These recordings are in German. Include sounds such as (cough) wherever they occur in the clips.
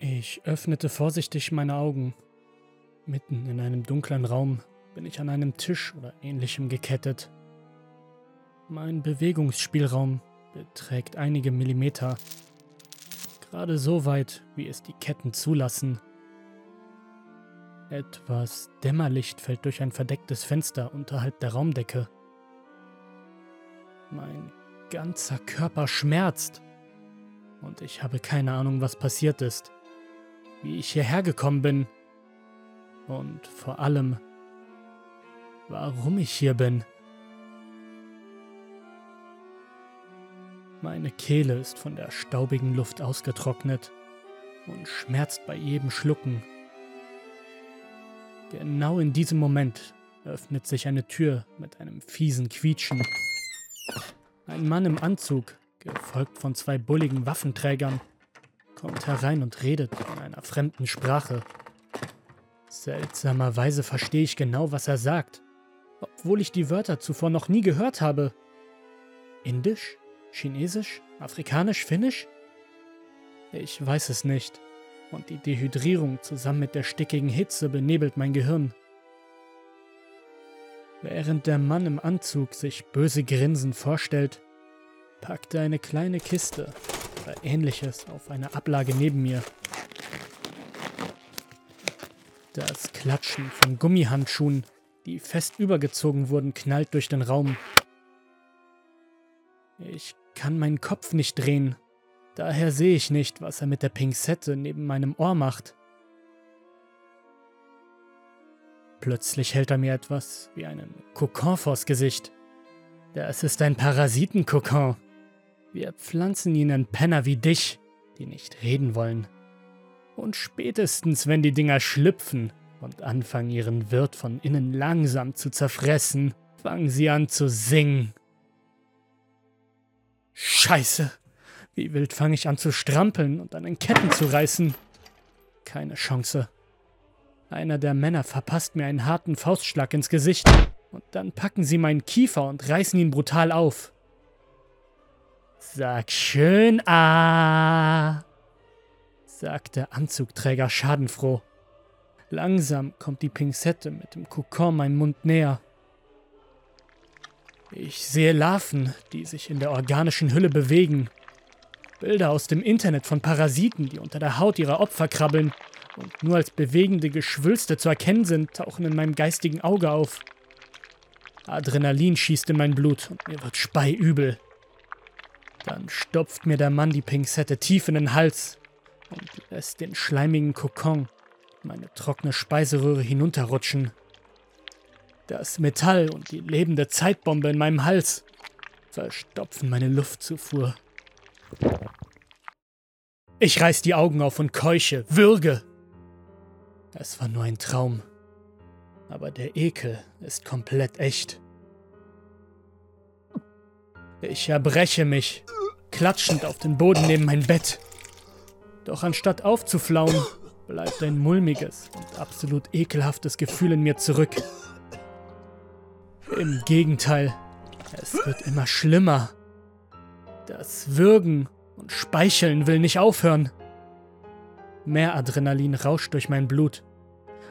Ich öffnete vorsichtig meine Augen. Mitten in einem dunklen Raum bin ich an einem Tisch oder ähnlichem gekettet. Mein Bewegungsspielraum beträgt einige Millimeter. Gerade so weit, wie es die Ketten zulassen. Etwas Dämmerlicht fällt durch ein verdecktes Fenster unterhalb der Raumdecke. Mein ganzer Körper schmerzt. Und ich habe keine Ahnung, was passiert ist. Wie ich hierher gekommen bin. Und vor allem, warum ich hier bin. Meine Kehle ist von der staubigen Luft ausgetrocknet und schmerzt bei jedem Schlucken. Genau in diesem Moment öffnet sich eine Tür mit einem fiesen Quietschen. Ein Mann im Anzug, gefolgt von zwei bulligen Waffenträgern, kommt herein und redet in einer fremden Sprache. Seltsamerweise verstehe ich genau, was er sagt, obwohl ich die Wörter zuvor noch nie gehört habe. Indisch? Chinesisch? Afrikanisch? Finnisch? Ich weiß es nicht. Und die Dehydrierung zusammen mit der stickigen Hitze benebelt mein Gehirn. Während der Mann im Anzug sich böse grinsend vorstellt, packt er eine kleine Kiste oder ähnliches auf eine Ablage neben mir. Das Klatschen von Gummihandschuhen, die fest übergezogen wurden, knallt durch den Raum. Ich kann meinen Kopf nicht drehen, daher sehe ich nicht, was er mit der Pinzette neben meinem Ohr macht. Plötzlich hält er mir etwas wie einen Kokon vors Gesicht. Das ist ein Parasitenkokon. Wir pflanzen ihn in Penner wie dich, die nicht reden wollen. Und spätestens, wenn die Dinger schlüpfen und anfangen, ihren Wirt von innen langsam zu zerfressen, fangen sie an zu singen. Scheiße! Wie wild fange ich an zu strampeln und an den Ketten zu reißen? Keine Chance. Einer der Männer verpasst mir einen harten Faustschlag ins Gesicht und dann packen sie meinen Kiefer und reißen ihn brutal auf. Sag schön ah, sagt der Anzugträger schadenfroh. Langsam kommt die Pinzette mit dem Kokon meinem Mund näher. Ich sehe Larven, die sich in der organischen Hülle bewegen. Bilder aus dem Internet von Parasiten, die unter der Haut ihrer Opfer krabbeln und nur als bewegende Geschwülste zu erkennen sind, tauchen in meinem geistigen Auge auf. Adrenalin schießt in mein Blut und mir wird speiübel. Dann stopft mir der Mann die Pinzette tief in den Hals und lässt den schleimigen Kokon, meine trockene Speiseröhre hinunterrutschen. Das Metall und die lebende Zeitbombe in meinem Hals verstopfen meine Luftzufuhr. Ich reiß die Augen auf und keuche, würge. Es war nur ein Traum. Aber der Ekel ist komplett echt. Ich erbreche mich, klatschend auf den Boden neben mein Bett. Doch anstatt aufzuflauen, bleibt ein mulmiges und absolut ekelhaftes Gefühl in mir zurück. Im Gegenteil, es wird immer schlimmer. Das Würgen und Speicheln will nicht aufhören. Mehr Adrenalin rauscht durch mein Blut.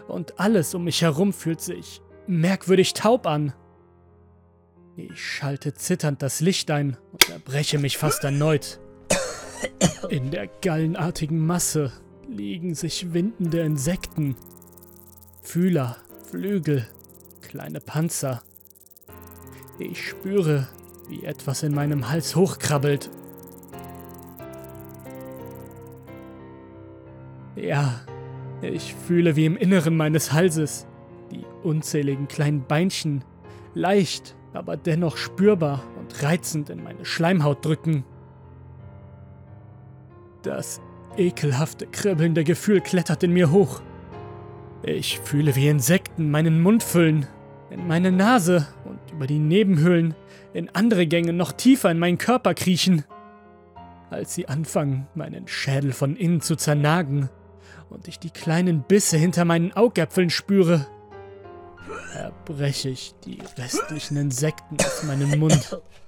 Und alles um mich herum fühlt sich merkwürdig taub an. Ich schalte zitternd das Licht ein und erbreche mich fast erneut. In der gallenartigen Masse liegen sich windende Insekten. Fühler, Flügel, kleine Panzer. Ich spüre, wie etwas in meinem Hals hochkrabbelt. Ja, ich fühle wie im Inneren meines Halses die unzähligen kleinen Beinchen leicht aber dennoch spürbar und reizend in meine Schleimhaut drücken. Das ekelhafte, kribbelnde Gefühl klettert in mir hoch. Ich fühle, wie Insekten meinen Mund füllen, in meine Nase und über die Nebenhöhlen in andere Gänge noch tiefer in meinen Körper kriechen. Als sie anfangen, meinen Schädel von innen zu zernagen und ich die kleinen Bisse hinter meinen Augäpfeln spüre, erbreche ich die restlichen Insekten aus meinem Mund (laughs)